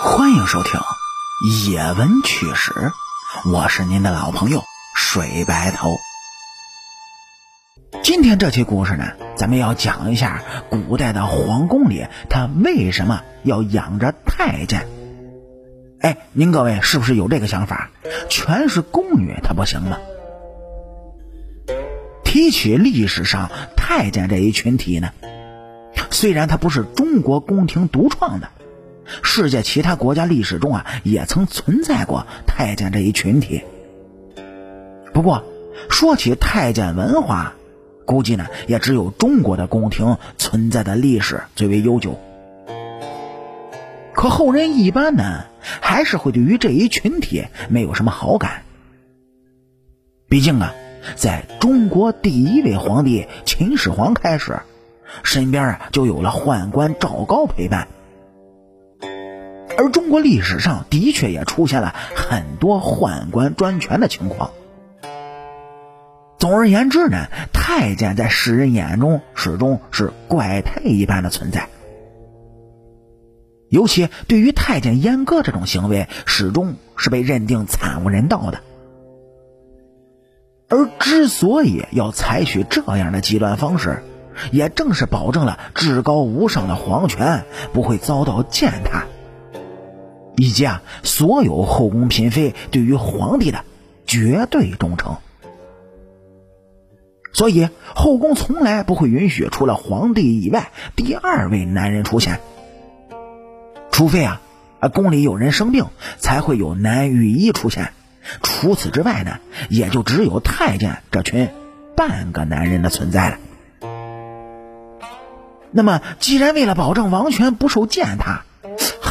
欢迎收听《野闻趣史》，我是您的老朋友水白头。今天这期故事呢，咱们要讲一下古代的皇宫里，他为什么要养着太监？哎，您各位是不是有这个想法？全是宫女，他不行吗？提起历史上太监这一群体呢，虽然他不是中国宫廷独创的。世界其他国家历史中啊，也曾存在过太监这一群体。不过，说起太监文化，估计呢，也只有中国的宫廷存在的历史最为悠久。可后人一般呢，还是会对于这一群体没有什么好感。毕竟啊，在中国第一位皇帝秦始皇开始，身边啊就有了宦官赵高陪伴。而中国历史上的确也出现了很多宦官专权的情况。总而言之呢，太监在世人眼中始终是怪胎一般的存在。尤其对于太监阉割这种行为，始终是被认定惨无人道的。而之所以要采取这样的极端方式，也正是保证了至高无上的皇权不会遭到践踏。以及啊，所有后宫嫔妃对于皇帝的绝对忠诚，所以后宫从来不会允许除了皇帝以外第二位男人出现，除非啊，啊宫里有人生病，才会有男御医出现。除此之外呢，也就只有太监这群半个男人的存在了。那么，既然为了保证王权不受践踏，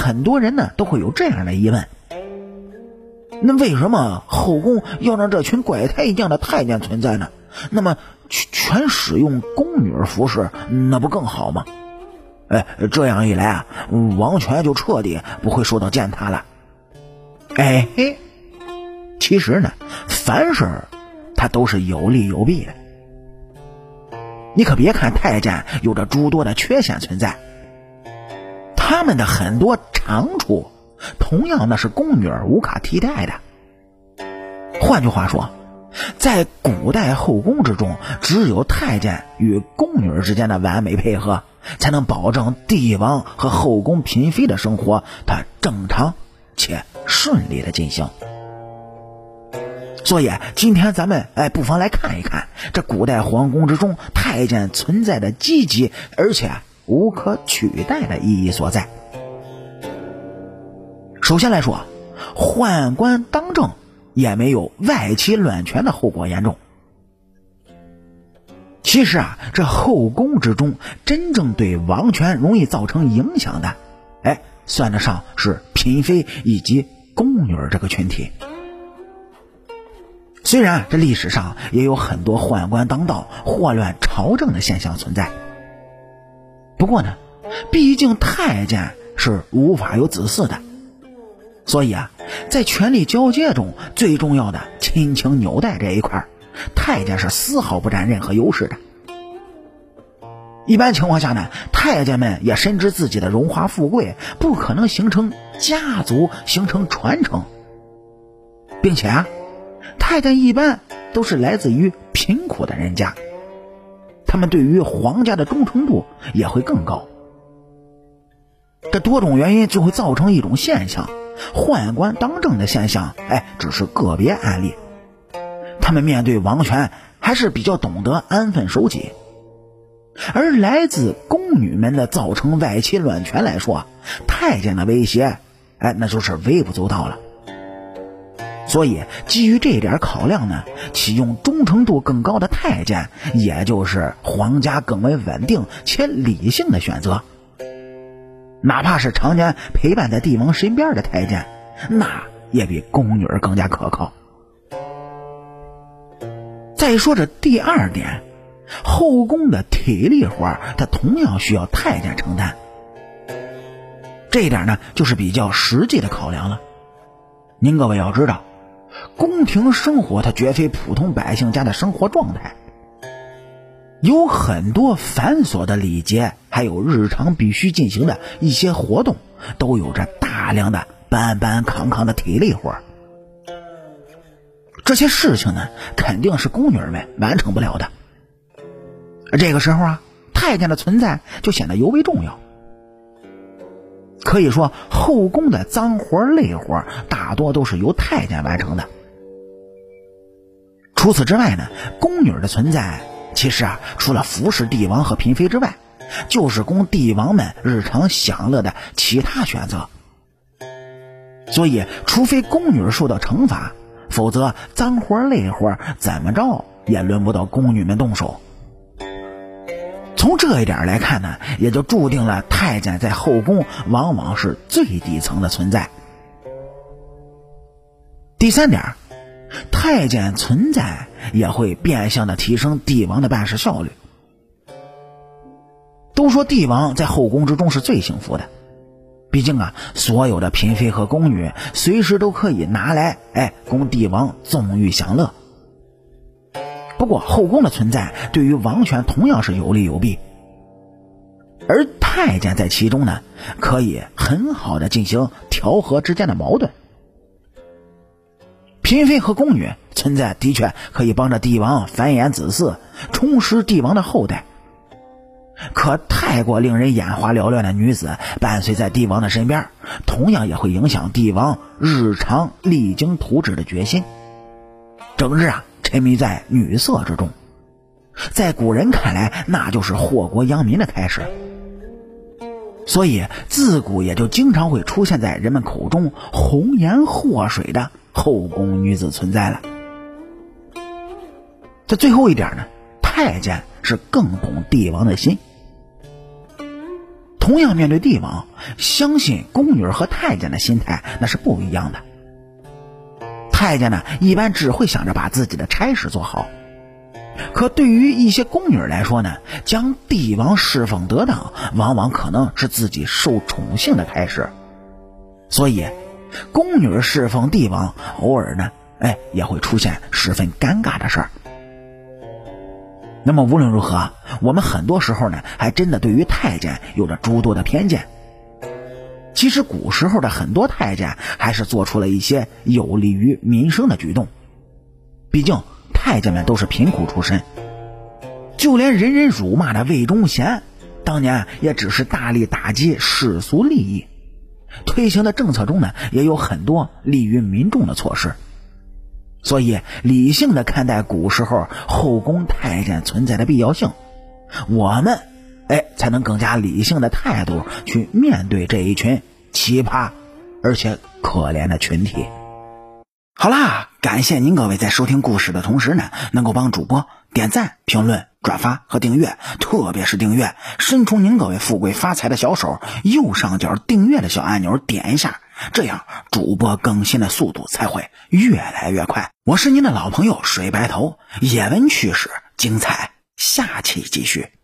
很多人呢都会有这样的疑问：那为什么后宫要让这群怪胎一样的太监存在呢？那么全全使用宫女服饰，那不更好吗？哎，这样一来啊，王权就彻底不会受到践踏了。哎嘿，其实呢，凡事它都是有利有弊的。你可别看太监有着诸多的缺陷存在。他们的很多长处，同样那是宫女儿无法替代的。换句话说，在古代后宫之中，只有太监与宫女之间的完美配合，才能保证帝王和后宫嫔妃的生活它正常且顺利的进行。所以今天咱们哎，不妨来看一看这古代皇宫之中太监存在的积极，而且。无可取代的意义所在。首先来说，宦官当政也没有外戚乱权的后果严重。其实啊，这后宫之中真正对王权容易造成影响的，哎，算得上是嫔妃以及宫女这个群体。虽然这历史上也有很多宦官当道、祸乱朝政的现象存在。不过呢，毕竟太监是无法有子嗣的，所以啊，在权力交接中最重要的亲情纽带这一块，太监是丝毫不占任何优势的。一般情况下呢，太监们也深知自己的荣华富贵不可能形成家族、形成传承，并且啊，太监一般都是来自于贫苦的人家。他们对于皇家的忠诚度也会更高。这多种原因就会造成一种现象：宦官当政的现象，哎，只是个别案例。他们面对王权还是比较懂得安分守己。而来自宫女们的造成外戚乱权来说，太监的威胁，哎，那就是微不足道了。所以，基于这点考量呢，启用忠诚度更高的太监，也就是皇家更为稳定且理性的选择。哪怕是常年陪伴在帝王身边的太监，那也比宫女更加可靠。再说这第二点，后宫的体力活，它同样需要太监承担。这一点呢，就是比较实际的考量了。您各位要知道。宫廷生活，它绝非普通百姓家的生活状态，有很多繁琐的礼节还有日常必须进行的一些活动，都有着大量的搬搬扛扛的体力活这些事情呢，肯定是宫女们完成不了的。这个时候啊，太监的存在就显得尤为重要。可以说，后宫的脏活累活大多都是由太监完成的。除此之外呢，宫女的存在其实啊，除了服侍帝王和嫔妃之外，就是供帝王们日常享乐的其他选择。所以，除非宫女受到惩罚，否则脏活累活怎么着也轮不到宫女们动手。从这一点来看呢，也就注定了太监在后宫往往是最底层的存在。第三点，太监存在也会变相的提升帝王的办事效率。都说帝王在后宫之中是最幸福的，毕竟啊，所有的嫔妃和宫女随时都可以拿来哎供帝王纵欲享乐。不过，后宫的存在对于王权同样是有利有弊，而太监在其中呢，可以很好的进行调和之间的矛盾。嫔妃和宫女存在的确可以帮着帝王繁衍子嗣，充实帝王的后代。可太过令人眼花缭乱的女子伴随在帝王的身边，同样也会影响帝王日常励精图治的决心。整日啊。沉迷在女色之中，在古人看来，那就是祸国殃民的开始。所以自古也就经常会出现在人们口中红颜祸水的后宫女子存在了。这最后一点呢，太监是更懂帝王的心。同样面对帝王，相信宫女和太监的心态那是不一样的。太监呢，一般只会想着把自己的差事做好，可对于一些宫女来说呢，将帝王侍奉得当，往往可能是自己受宠幸的开始。所以，宫女侍奉帝王，偶尔呢，哎，也会出现十分尴尬的事儿。那么无论如何，我们很多时候呢，还真的对于太监有着诸多的偏见。其实古时候的很多太监还是做出了一些有利于民生的举动，毕竟太监们都是贫苦出身，就连人人辱骂的魏忠贤，当年也只是大力打击世俗利益，推行的政策中呢也有很多利于民众的措施，所以理性的看待古时候后宫太监存在的必要性，我们。哎，才能更加理性的态度去面对这一群奇葩而且可怜的群体。好啦，感谢您各位在收听故事的同时呢，能够帮主播点赞、评论、转发和订阅，特别是订阅，伸出您各位富贵发财的小手，右上角订阅的小按钮点一下，这样主播更新的速度才会越来越快。我是您的老朋友水白头，野闻趣事精彩，下期继续。